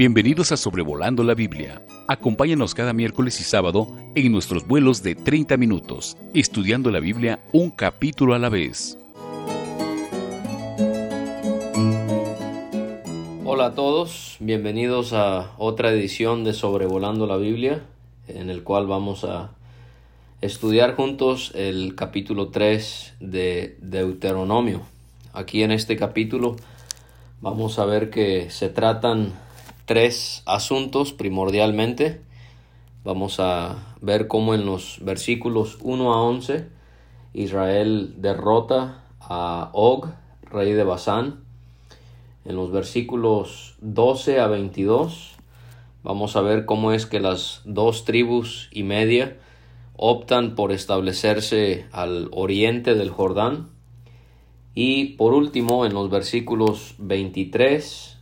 Bienvenidos a Sobrevolando la Biblia. Acompáñanos cada miércoles y sábado en nuestros vuelos de 30 minutos, estudiando la Biblia un capítulo a la vez. Hola a todos, bienvenidos a otra edición de Sobrevolando la Biblia, en el cual vamos a estudiar juntos el capítulo 3 de Deuteronomio. Aquí en este capítulo vamos a ver que se tratan tres asuntos primordialmente. Vamos a ver cómo en los versículos 1 a 11 Israel derrota a Og, rey de Basán. En los versículos 12 a 22 vamos a ver cómo es que las dos tribus y media optan por establecerse al oriente del Jordán. Y por último, en los versículos 23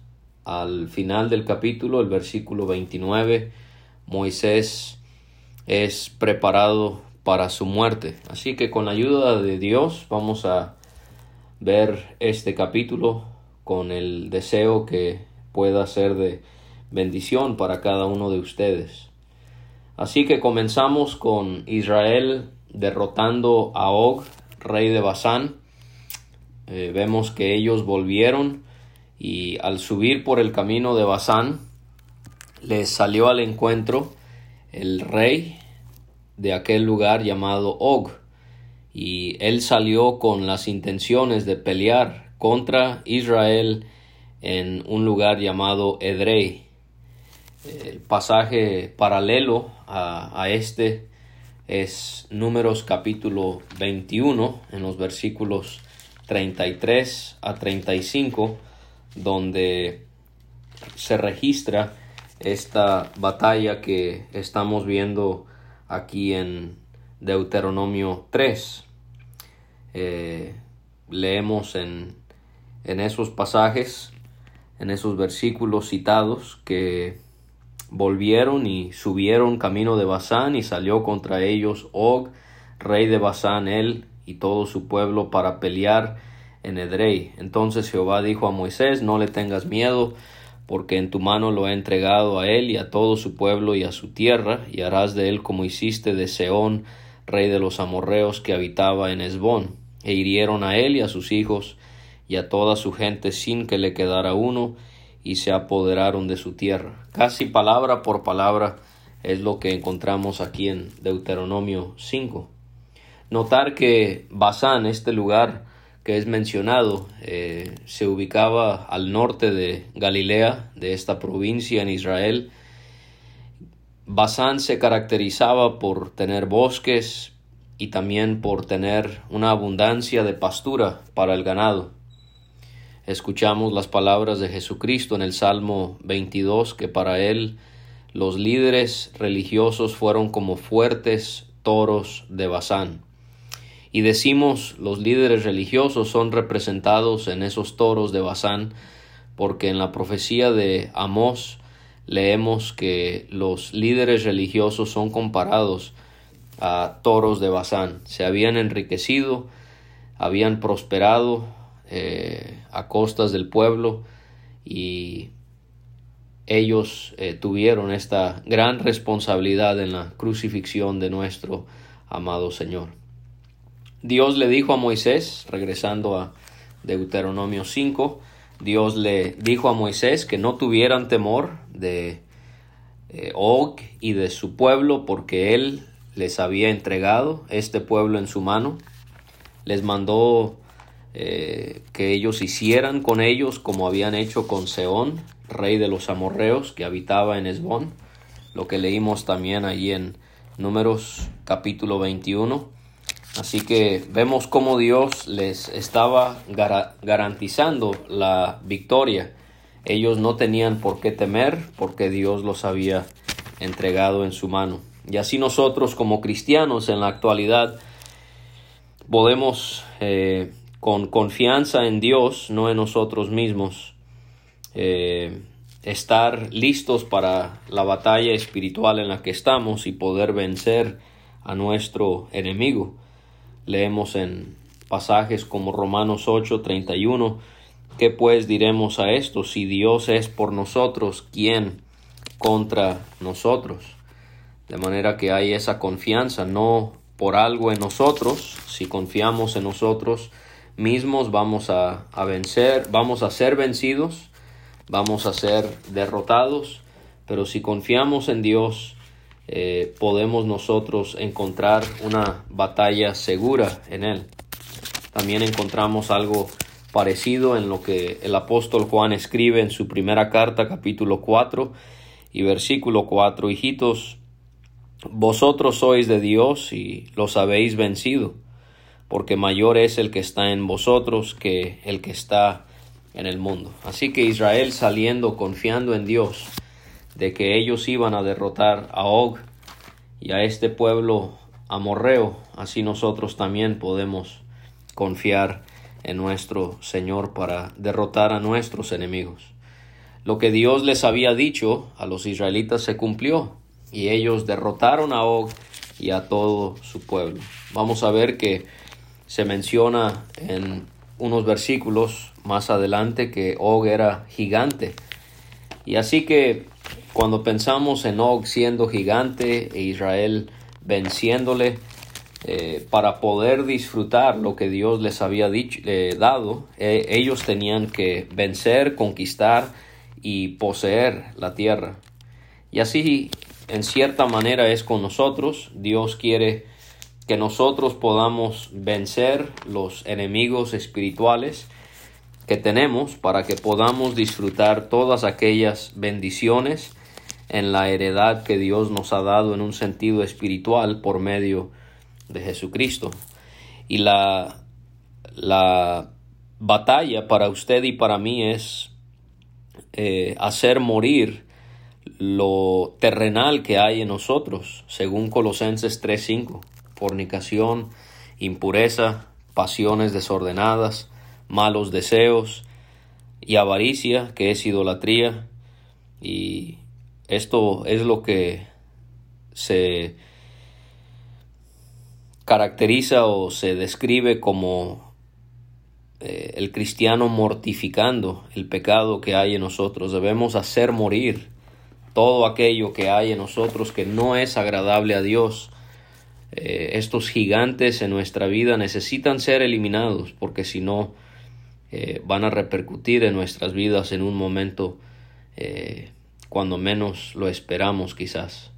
al final del capítulo, el versículo 29, Moisés es preparado para su muerte. Así que con la ayuda de Dios vamos a ver este capítulo con el deseo que pueda ser de bendición para cada uno de ustedes. Así que comenzamos con Israel derrotando a Og, rey de Basán. Eh, vemos que ellos volvieron y al subir por el camino de Basán les salió al encuentro el rey de aquel lugar llamado Og y él salió con las intenciones de pelear contra Israel en un lugar llamado Edrei. El pasaje paralelo a, a este es Números capítulo 21 en los versículos 33 a 35 donde se registra esta batalla que estamos viendo aquí en Deuteronomio 3. Eh, leemos en, en esos pasajes, en esos versículos citados, que volvieron y subieron camino de Basán y salió contra ellos Og, rey de Basán, él y todo su pueblo para pelear en Edrei. Entonces Jehová dijo a Moisés, no le tengas miedo, porque en tu mano lo he entregado a él y a todo su pueblo y a su tierra, y harás de él como hiciste de Seón, rey de los amorreos que habitaba en Esbón. E hirieron a él y a sus hijos y a toda su gente sin que le quedara uno, y se apoderaron de su tierra. Casi palabra por palabra es lo que encontramos aquí en Deuteronomio 5. Notar que Basán, este lugar, que es mencionado eh, se ubicaba al norte de Galilea, de esta provincia en Israel. Basán se caracterizaba por tener bosques y también por tener una abundancia de pastura para el ganado. Escuchamos las palabras de Jesucristo en el Salmo 22 que para él los líderes religiosos fueron como fuertes toros de Basán. Y decimos los líderes religiosos son representados en esos toros de Bazán, porque en la profecía de Amós leemos que los líderes religiosos son comparados a toros de Bazán. Se habían enriquecido, habían prosperado eh, a costas del pueblo y ellos eh, tuvieron esta gran responsabilidad en la crucifixión de nuestro amado Señor. Dios le dijo a Moisés, regresando a Deuteronomio 5, Dios le dijo a Moisés que no tuvieran temor de eh, Og y de su pueblo porque él les había entregado este pueblo en su mano. Les mandó eh, que ellos hicieran con ellos como habían hecho con Seón, rey de los amorreos que habitaba en Esbón, lo que leímos también allí en Números capítulo 21 Así que vemos cómo Dios les estaba garantizando la victoria. Ellos no tenían por qué temer porque Dios los había entregado en su mano. Y así nosotros como cristianos en la actualidad podemos eh, con confianza en Dios, no en nosotros mismos, eh, estar listos para la batalla espiritual en la que estamos y poder vencer a nuestro enemigo. Leemos en pasajes como Romanos 8, 31, ¿Qué pues diremos a esto? Si Dios es por nosotros, ¿quién contra nosotros? De manera que hay esa confianza, no por algo en nosotros, si confiamos en nosotros mismos vamos a, vencer, vamos a ser vencidos, vamos a ser derrotados, pero si confiamos en Dios, eh, podemos nosotros encontrar una batalla segura en Él. También encontramos algo parecido en lo que el apóstol Juan escribe en su primera carta, capítulo 4 y versículo 4. Hijitos, vosotros sois de Dios y los habéis vencido, porque mayor es el que está en vosotros que el que está en el mundo. Así que Israel saliendo confiando en Dios, de que ellos iban a derrotar a Og y a este pueblo amorreo, así nosotros también podemos confiar en nuestro Señor para derrotar a nuestros enemigos. Lo que Dios les había dicho a los israelitas se cumplió y ellos derrotaron a Og y a todo su pueblo. Vamos a ver que se menciona en unos versículos más adelante que Og era gigante. Y así que cuando pensamos en Og siendo gigante e Israel venciéndole, eh, para poder disfrutar lo que Dios les había dicho, eh, dado, eh, ellos tenían que vencer, conquistar y poseer la tierra. Y así, en cierta manera, es con nosotros. Dios quiere que nosotros podamos vencer los enemigos espirituales que tenemos para que podamos disfrutar todas aquellas bendiciones en la heredad que Dios nos ha dado en un sentido espiritual por medio de Jesucristo. Y la, la batalla para usted y para mí es eh, hacer morir lo terrenal que hay en nosotros, según Colosenses 3:5, fornicación, impureza, pasiones desordenadas, malos deseos y avaricia, que es idolatría. Y esto es lo que se caracteriza o se describe como eh, el cristiano mortificando el pecado que hay en nosotros. Debemos hacer morir todo aquello que hay en nosotros que no es agradable a Dios. Eh, estos gigantes en nuestra vida necesitan ser eliminados porque si no eh, van a repercutir en nuestras vidas en un momento cuando menos lo esperamos quizás.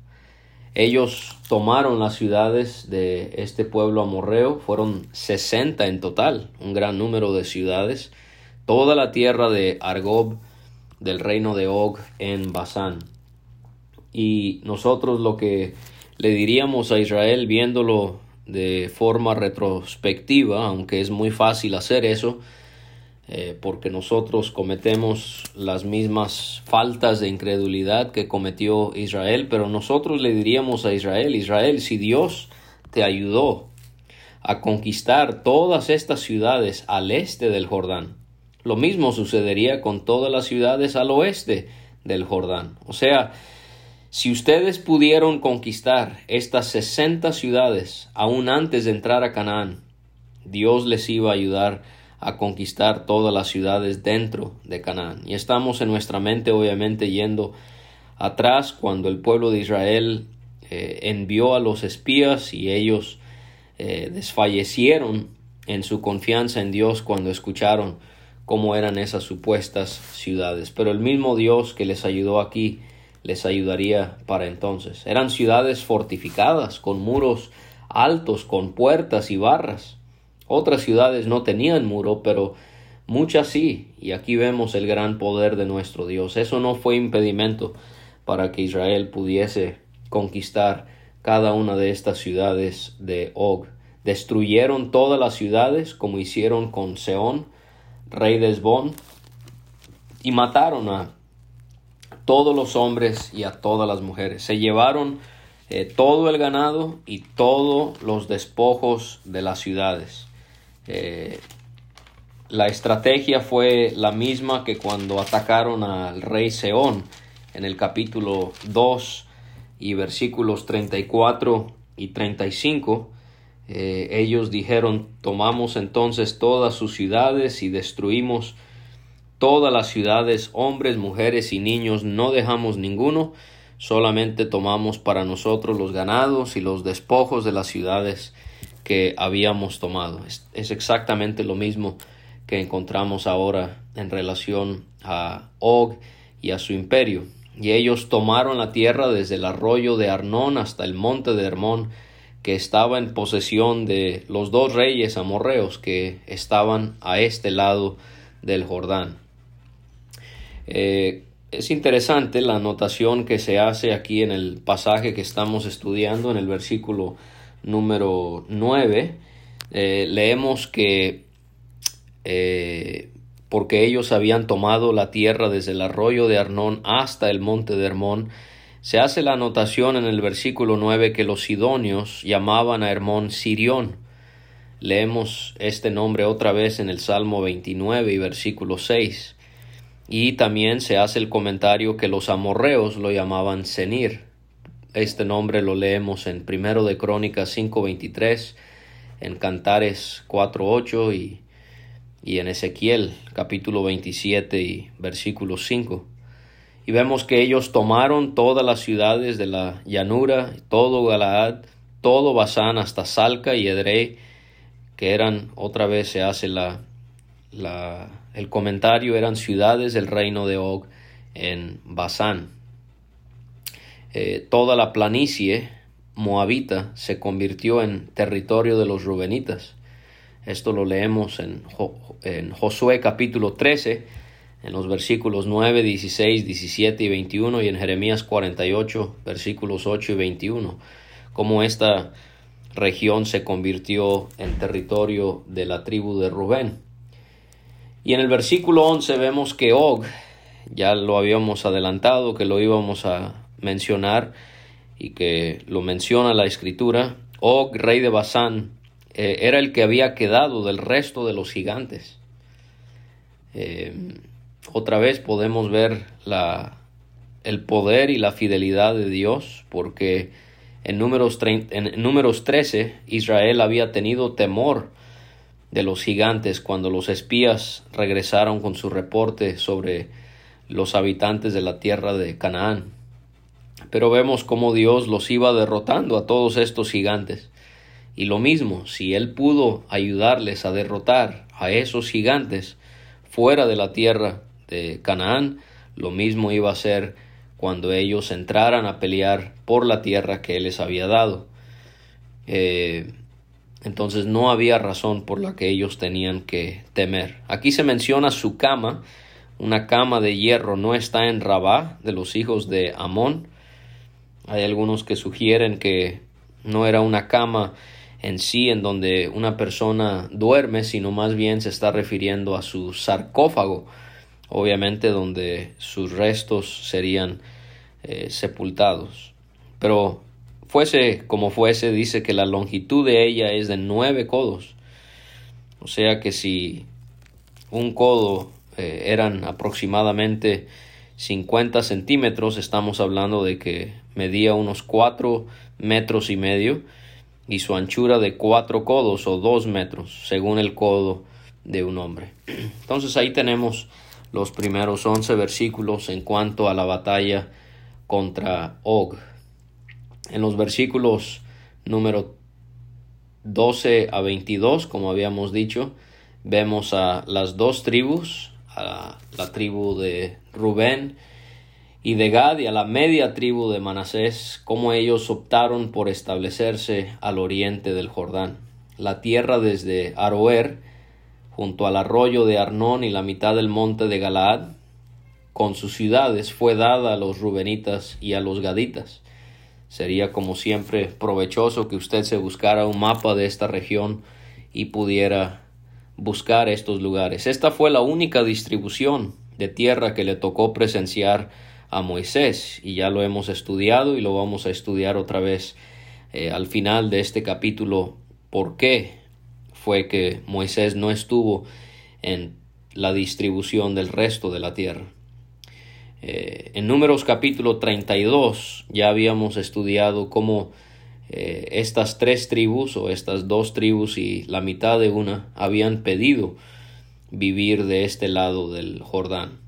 Ellos tomaron las ciudades de este pueblo amorreo, fueron 60 en total, un gran número de ciudades, toda la tierra de Argob, del reino de Og en Basán. Y nosotros lo que le diríamos a Israel viéndolo de forma retrospectiva, aunque es muy fácil hacer eso, eh, porque nosotros cometemos las mismas faltas de incredulidad que cometió Israel, pero nosotros le diríamos a Israel, Israel, si Dios te ayudó a conquistar todas estas ciudades al este del Jordán, lo mismo sucedería con todas las ciudades al oeste del Jordán. O sea, si ustedes pudieron conquistar estas 60 ciudades aún antes de entrar a Canaán, Dios les iba a ayudar a conquistar todas las ciudades dentro de Canaán. Y estamos en nuestra mente obviamente yendo atrás cuando el pueblo de Israel eh, envió a los espías y ellos eh, desfallecieron en su confianza en Dios cuando escucharon cómo eran esas supuestas ciudades. Pero el mismo Dios que les ayudó aquí les ayudaría para entonces. Eran ciudades fortificadas, con muros altos, con puertas y barras. Otras ciudades no tenían muro, pero muchas sí, y aquí vemos el gran poder de nuestro Dios. Eso no fue impedimento para que Israel pudiese conquistar cada una de estas ciudades de Og. Destruyeron todas las ciudades como hicieron con Seón, rey de Esbón, y mataron a todos los hombres y a todas las mujeres. Se llevaron eh, todo el ganado y todos los despojos de las ciudades. Eh, la estrategia fue la misma que cuando atacaron al rey Seón en el capítulo 2 y versículos 34 y 35. Eh, ellos dijeron, tomamos entonces todas sus ciudades y destruimos todas las ciudades, hombres, mujeres y niños, no dejamos ninguno, solamente tomamos para nosotros los ganados y los despojos de las ciudades que habíamos tomado. Es, exactamente lo mismo que encontramos ahora en relación a Og y a su imperio. Y ellos tomaron la tierra desde el arroyo de Arnón hasta el monte de Hermón, que estaba en posesión de los dos reyes amorreos que estaban a este lado del Jordán. Eh, es interesante la anotación que se hace aquí en el pasaje que estamos estudiando, en el versículo número 9. Eh, leemos que eh, porque ellos habían tomado la tierra desde el arroyo de Arnón hasta el monte de Hermón, se hace la anotación en el versículo 9 que los sidonios llamaban a Hermón Sirión. Leemos este nombre otra vez en el Salmo 29 y versículo 6. Y también se hace el comentario que los amorreos lo llamaban Senir. Este nombre lo leemos en Primero de Crónicas 5.23, en Cantares 4.8 y, y en Ezequiel capítulo 27 y versículo 5. Y vemos que ellos tomaron todas las ciudades de la llanura, todo Galaad, todo Basán hasta Salca y Edrei, que eran, otra vez se hace la, la el comentario eran ciudades del reino de Og en Basán. Eh, toda la planicie moabita se convirtió en territorio de los rubenitas. Esto lo leemos en, en Josué capítulo 13, en los versículos 9, 16, 17 y 21 y en Jeremías 48, versículos 8 y 21, como esta región se convirtió en territorio de la tribu de Rubén. Y en el versículo 11 vemos que Og, ya lo habíamos adelantado, que lo íbamos a mencionar y que lo menciona la escritura, Og, rey de Basán, eh, era el que había quedado del resto de los gigantes. Eh, otra vez podemos ver la, el poder y la fidelidad de Dios, porque en números, en números 13 Israel había tenido temor de los gigantes cuando los espías regresaron con su reporte sobre los habitantes de la tierra de Canaán. Pero vemos cómo Dios los iba derrotando a todos estos gigantes. Y lo mismo, si Él pudo ayudarles a derrotar a esos gigantes fuera de la tierra de Canaán, lo mismo iba a ser cuando ellos entraran a pelear por la tierra que Él les había dado. Eh, entonces no había razón por la que ellos tenían que temer. Aquí se menciona su cama, una cama de hierro, no está en Rabá de los hijos de Amón. Hay algunos que sugieren que no era una cama en sí en donde una persona duerme, sino más bien se está refiriendo a su sarcófago, obviamente donde sus restos serían eh, sepultados. Pero fuese como fuese, dice que la longitud de ella es de nueve codos. O sea que si un codo eh, eran aproximadamente 50 centímetros, estamos hablando de que medía unos cuatro metros y medio y su anchura de cuatro codos o dos metros, según el codo de un hombre. Entonces ahí tenemos los primeros once versículos en cuanto a la batalla contra Og en los versículos número 12 a 22, como habíamos dicho, vemos a las dos tribus, a la tribu de Rubén y de Gad y a la media tribu de Manasés, como ellos optaron por establecerse al oriente del Jordán. La tierra desde Aroer, junto al arroyo de Arnón y la mitad del monte de Galaad, con sus ciudades, fue dada a los rubenitas y a los gaditas Sería como siempre provechoso que usted se buscara un mapa de esta región y pudiera buscar estos lugares. Esta fue la única distribución de tierra que le tocó presenciar a Moisés y ya lo hemos estudiado y lo vamos a estudiar otra vez eh, al final de este capítulo por qué fue que Moisés no estuvo en la distribución del resto de la tierra. Eh, en Números capítulo 32 ya habíamos estudiado cómo eh, estas tres tribus o estas dos tribus y la mitad de una habían pedido vivir de este lado del Jordán.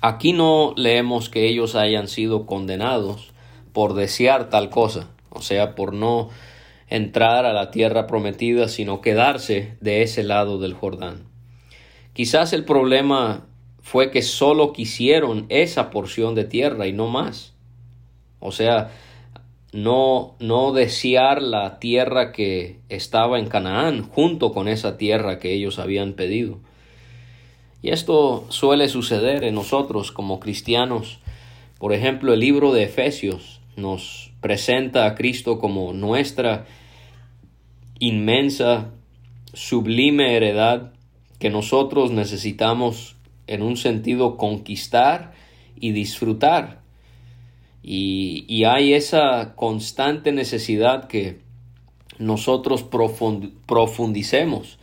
Aquí no leemos que ellos hayan sido condenados por desear tal cosa, o sea, por no entrar a la tierra prometida, sino quedarse de ese lado del Jordán. Quizás el problema fue que solo quisieron esa porción de tierra y no más. O sea, no, no desear la tierra que estaba en Canaán junto con esa tierra que ellos habían pedido. Y esto suele suceder en nosotros como cristianos. Por ejemplo, el libro de Efesios nos presenta a Cristo como nuestra inmensa, sublime heredad que nosotros necesitamos en un sentido conquistar y disfrutar. Y, hay esa constante necesidad que nosotros profundicemos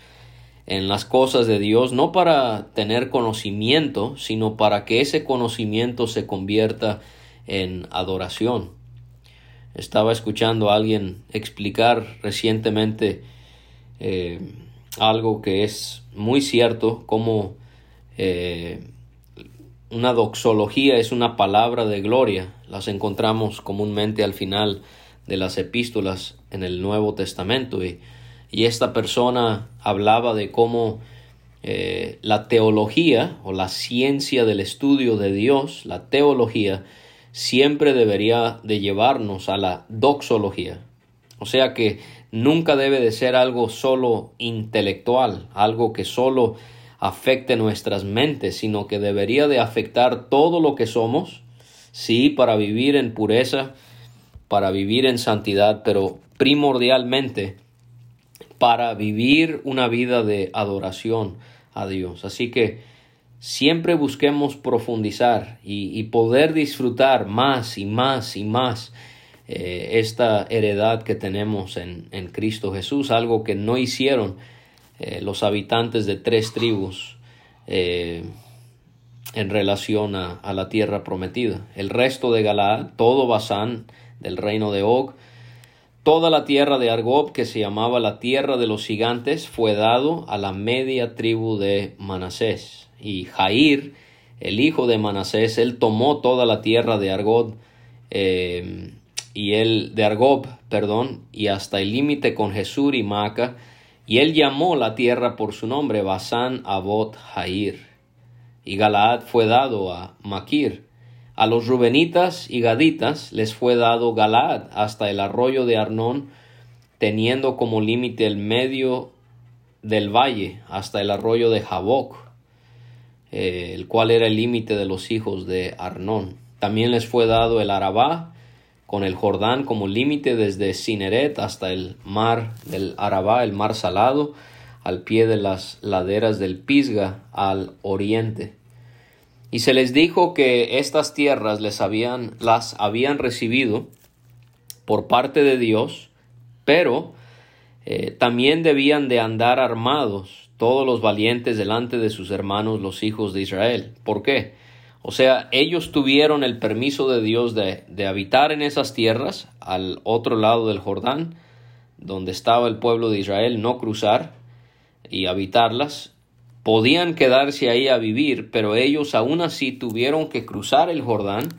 en las cosas de Dios, no para tener conocimiento, sino para que ese conocimiento se convierta en adoración. Estaba escuchando a alguien explicar recientemente eh, algo que es muy cierto, como eh, una doxología es una palabra de gloria, las encontramos comúnmente al final de las epístolas en el Nuevo Testamento y, esta persona hablaba de cómo eh, la teología o la ciencia del estudio de Dios, la teología, siempre debería de llevarnos a la doxología. O sea que nunca debe de ser algo solo intelectual, algo que solo afecte nuestras mentes, sino que debería de afectar todo lo que somos, sí, para vivir en pureza, para vivir en santidad, pero primordialmente para vivir una vida de adoración a Dios. Así que siempre busquemos profundizar y, poder disfrutar más y más y más eh, esta heredad que tenemos en, en Cristo Jesús, algo que no hicieron eh, los habitantes de tres tribus eh, en relación a, la tierra prometida. El resto de Galaad, todo Basán del reino de Og, toda la tierra de Argob, que se llamaba la tierra de los gigantes, fue dado a la media tribu de Manasés. Y Jair, el hijo de Manasés, él tomó toda la tierra de Argob, eh, y él, de Argob, perdón, y hasta el límite con Jesús y Maca, y él llamó la tierra por su nombre Basán Abot Jair. Y Galaad fue dado a Maquir. A los Rubenitas y Gaditas les fue dado Galaad hasta el arroyo de Arnón, teniendo como límite el medio del valle hasta el arroyo de Jaboc, eh, el cual era el límite de los hijos de Arnón. También les fue dado el Arabá, con el Jordán como límite desde Cineret hasta el mar del Arabá, el mar salado, al pie de las laderas del Pisga al oriente. Y se les dijo que estas tierras les habían, las habían recibido por parte de Dios, pero eh, también debían de andar armados todos los valientes delante de sus hermanos los hijos de Israel. ¿Por qué? O sea, ellos tuvieron el permiso de Dios de, habitar en esas tierras, al otro lado del Jordán, donde estaba el pueblo de Israel, no cruzar y habitarlas. Podían quedarse ahí a vivir, pero ellos aún así tuvieron que cruzar el Jordán,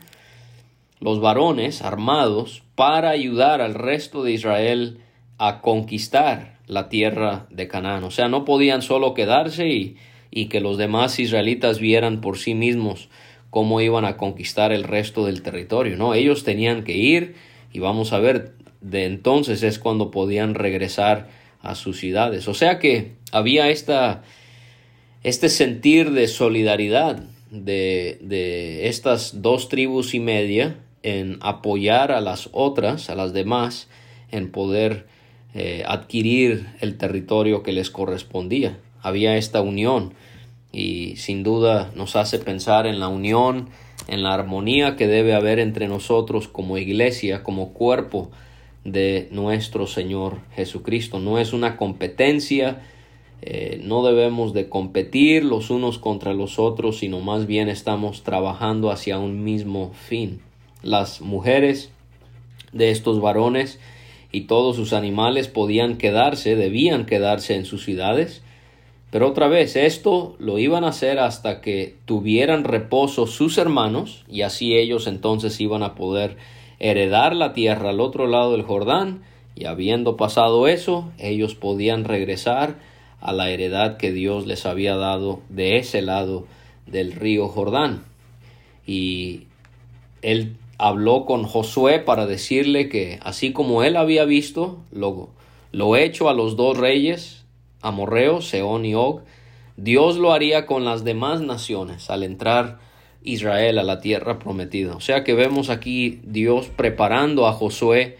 los varones armados, para ayudar al resto de Israel a conquistar la tierra de Canaán. O sea, no podían solo quedarse y, y que los demás israelitas vieran por sí mismos cómo iban a conquistar el resto del territorio, ¿no? Ellos tenían que ir y vamos a ver, de entonces es cuando podían regresar a sus ciudades. O sea que había esta, este sentir de solidaridad de, de estas dos tribus y media en apoyar a las otras, a las demás, en poder eh, adquirir el territorio que les correspondía. Había esta unión y sin duda nos hace pensar en la unión, en la armonía que debe haber entre nosotros como iglesia, como cuerpo de nuestro Señor Jesucristo. No es una competencia, eh, no debemos de competir los unos contra los otros, sino más bien estamos trabajando hacia un mismo fin. Las mujeres de estos varones y todos sus animales podían quedarse, debían quedarse en sus ciudades, Pero otra vez, esto lo iban a hacer hasta que tuvieran reposo sus hermanos y así ellos entonces iban a poder heredar la tierra al otro lado del Jordán y habiendo pasado eso, ellos podían regresar a la heredad que Dios les había dado de ese lado del río Jordán. Y él habló con Josué para decirle que así como él había visto lo, lo hecho a los dos reyes, Amorreo, Seón y Og, Dios lo haría con las demás naciones al entrar Israel a la tierra prometida. O sea que vemos aquí Dios preparando a Josué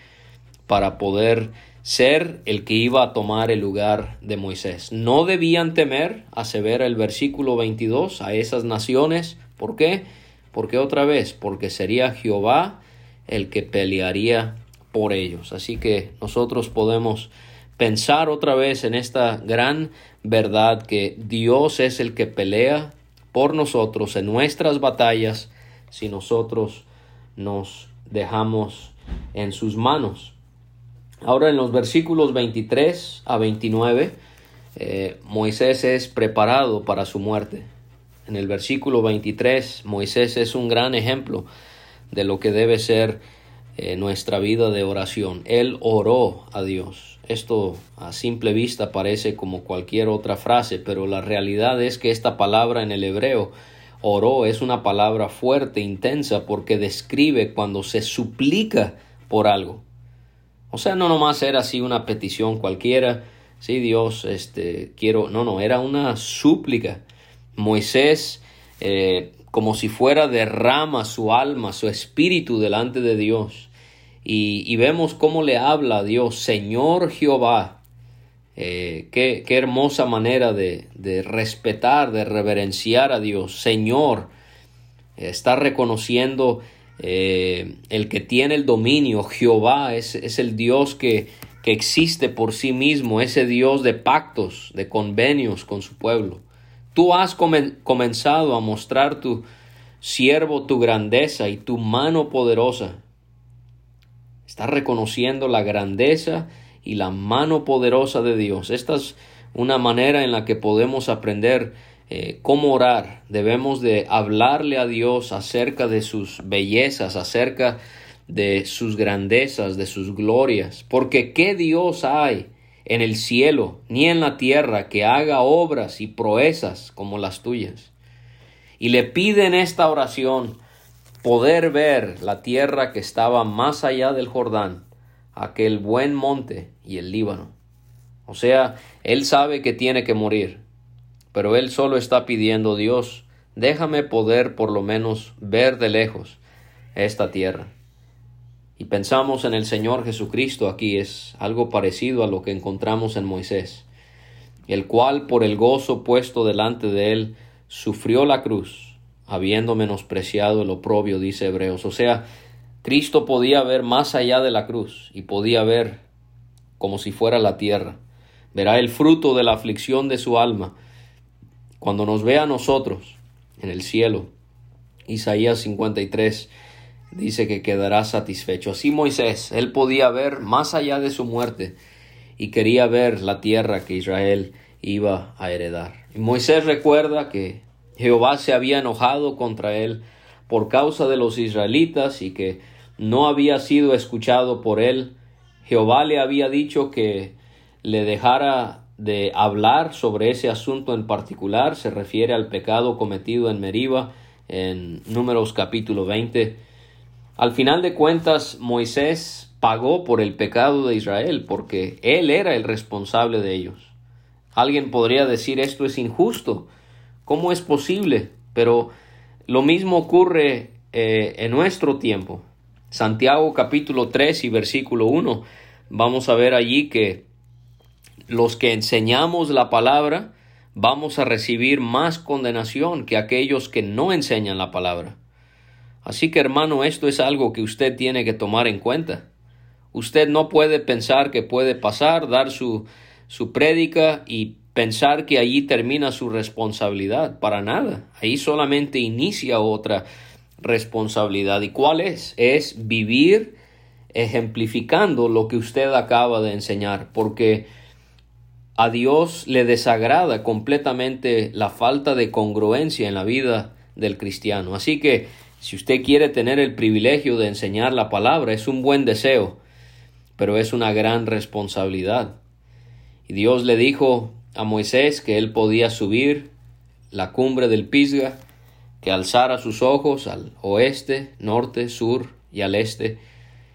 para poder ser el que iba a tomar el lugar de Moisés. No debían temer, asevera el versículo 22, a esas naciones. ¿Por qué? Porque otra vez, porque sería Jehová el que pelearía por ellos. Así que nosotros podemos pensar otra vez en esta gran verdad que Dios es el que pelea por nosotros en nuestras batallas si nosotros nos dejamos en sus manos. Ahora en los versículos 23 a 29, eh, Moisés es preparado para su muerte. En el versículo 23, Moisés es un gran ejemplo de lo que debe ser eh, nuestra vida de oración. Él oró a Dios. Esto a simple vista parece como cualquier otra frase, pero la realidad es que esta palabra en el hebreo oró es una palabra fuerte, intensa, porque describe cuando se suplica por algo. O sea, no nomás era así una petición cualquiera, sí, Dios, este, quiero, no, no, era una súplica. Moisés, eh, como si fuera derrama su alma, su espíritu delante de Dios. Y, vemos cómo le habla a Dios, Señor Jehová. Eh, qué, qué, hermosa manera de, de, respetar, de reverenciar a Dios. Señor, está reconociendo eh, el que tiene el dominio, Jehová, es, es el Dios que, que, existe por sí mismo, ese Dios de pactos, de convenios con su pueblo. Tú has comenzado a mostrar tu siervo tu grandeza y tu mano poderosa. Estás reconociendo la grandeza y la mano poderosa de Dios. Esta es una manera en la que podemos aprender eh, cómo orar. Debemos de hablarle a Dios acerca de sus bellezas, acerca de sus grandezas, de sus glorias. Porque ¿qué Dios hay en el cielo ni en la tierra que haga obras y proezas como las tuyas? Y le pide en esta oración poder ver la tierra que estaba más allá del Jordán, aquel buen monte y el Líbano. O sea, él sabe que tiene que morir, pero él solo está pidiendo Dios, déjame poder por lo menos ver de lejos esta tierra. Y pensamos en el Señor Jesucristo aquí, es algo parecido a lo que encontramos en Moisés, el cual por el gozo puesto delante de él sufrió la cruz, habiendo menospreciado el oprobio, dice Hebreos. O sea, Cristo podía ver más allá de la cruz y podía ver como si fuera la tierra. Verá el fruto de la aflicción de su alma cuando nos vea a nosotros en el cielo, Isaías 53 dice que quedará satisfecho. Así Moisés, él podía ver más allá de su muerte y quería ver la tierra que Israel iba a heredar. Y Moisés recuerda que Jehová se había enojado contra él por causa de los israelitas y que no había sido escuchado por él. Jehová le había dicho que le dejara de hablar sobre ese asunto en particular se refiere al pecado cometido en Meriba en Números capítulo 20. Al final de cuentas, Moisés pagó por el pecado de Israel porque él era el responsable de ellos. Alguien podría decir esto es injusto. ¿Cómo es posible? Pero lo mismo ocurre eh, en nuestro tiempo. Santiago capítulo 3 y versículo 1. Vamos a ver allí que los que enseñamos la palabra vamos a recibir más condenación que aquellos que no enseñan la palabra. Así que hermano, esto es algo que usted tiene que tomar en cuenta. Usted no puede pensar que puede pasar, dar su, su prédica y pensar que allí termina su responsabilidad. Para nada. Ahí solamente inicia otra responsabilidad. ¿Y cuál es? Es vivir ejemplificando lo que usted acaba de enseñar. Porque a Dios le desagrada completamente la falta de congruencia en la vida del cristiano. Así que si usted quiere tener el privilegio de enseñar la palabra, es un buen deseo, pero es una gran responsabilidad. Y Dios le dijo a Moisés que él podía subir la cumbre del Pisga, que alzara sus ojos al oeste, norte, sur y al este,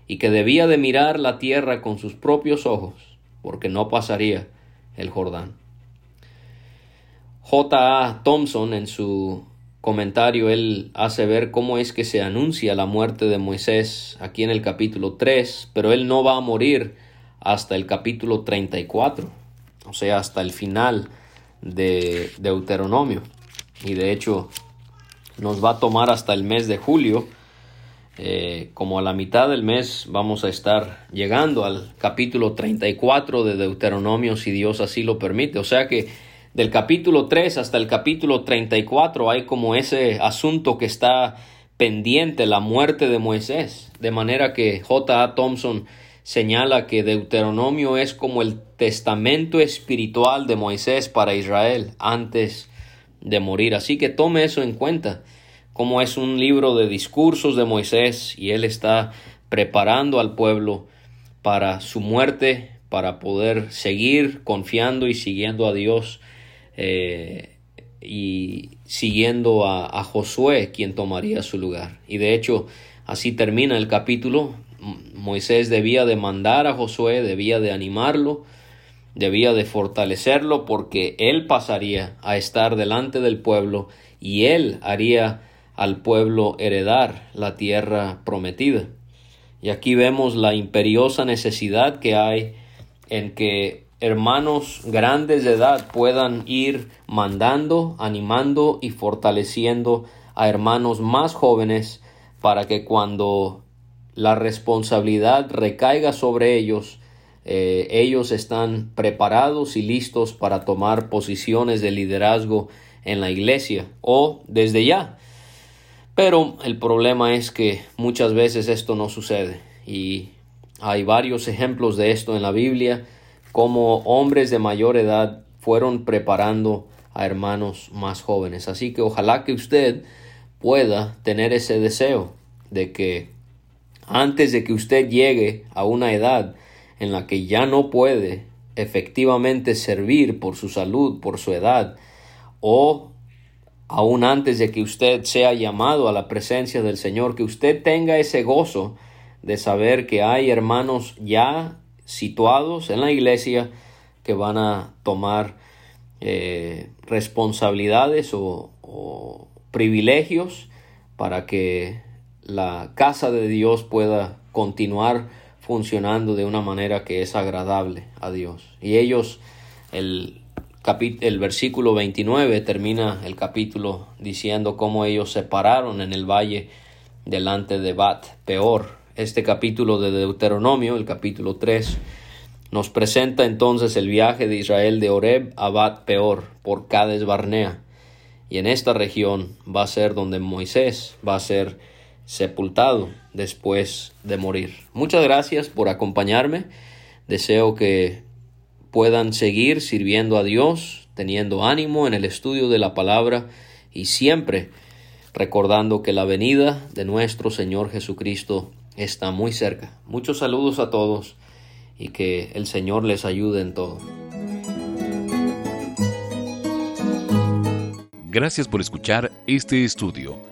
y que debía de mirar la tierra con sus propios ojos, porque no pasaría el Jordán. J. A. Thompson en su comentario él hace ver cómo es que se anuncia la muerte de Moisés aquí en el capítulo 3, pero él no va a morir hasta el capítulo 34, o sea, hasta el final de Deuteronomio. Y de hecho nos va a tomar hasta el mes de julio eh, como a la mitad del mes vamos a estar llegando al capítulo 34 de Deuteronomio si Dios así lo permite. O sea que del capítulo 3 hasta el capítulo 34 hay como ese asunto que está pendiente, la muerte de Moisés. De manera que J. A. Thompson señala que Deuteronomio es como el testamento espiritual de Moisés para Israel antes de morir. Así que tome eso en cuenta como es un libro de discursos de Moisés y él está preparando al pueblo para su muerte, para poder seguir confiando y siguiendo a Dios eh, y siguiendo a, a Josué, quien tomaría su lugar. Y de hecho, así termina el capítulo. Moisés debía de mandar a Josué, debía de animarlo, debía de fortalecerlo porque él pasaría a estar delante del pueblo y él haría al pueblo heredar la tierra prometida. Y aquí vemos la imperiosa necesidad que hay en que hermanos grandes de edad puedan ir mandando, animando y fortaleciendo a hermanos más jóvenes para que cuando la responsabilidad recaiga sobre ellos, eh, ellos están preparados y listos para tomar posiciones de liderazgo en la iglesia o desde ya pero el problema es que muchas veces esto no sucede y hay varios ejemplos de esto en la Biblia, como hombres de mayor edad fueron preparando a hermanos más jóvenes. Así que ojalá que usted pueda tener ese deseo de que antes de que usted llegue a una edad en la que ya no puede efectivamente servir por su salud, por su edad, o aún antes de que usted sea llamado a la presencia del Señor, que usted tenga ese gozo de saber que hay hermanos ya situados en la iglesia que van a tomar eh, responsabilidades o, privilegios para que la casa de Dios pueda continuar funcionando de una manera que es agradable a Dios. Y ellos, el, el versículo 29 termina el capítulo diciendo cómo ellos se pararon en el valle delante de Bat Peor. Este capítulo de Deuteronomio, el capítulo 3, nos presenta entonces el viaje de Israel de Oreb a Bat Peor por Cades Barnea. Y en esta región va a ser donde Moisés va a ser sepultado después de morir. Muchas gracias por acompañarme. Deseo que puedan seguir sirviendo a Dios, teniendo ánimo en el estudio de la palabra y siempre recordando que la venida de nuestro Señor Jesucristo está muy cerca. Muchos saludos a todos y que el Señor les ayude en todo. Gracias por escuchar este estudio.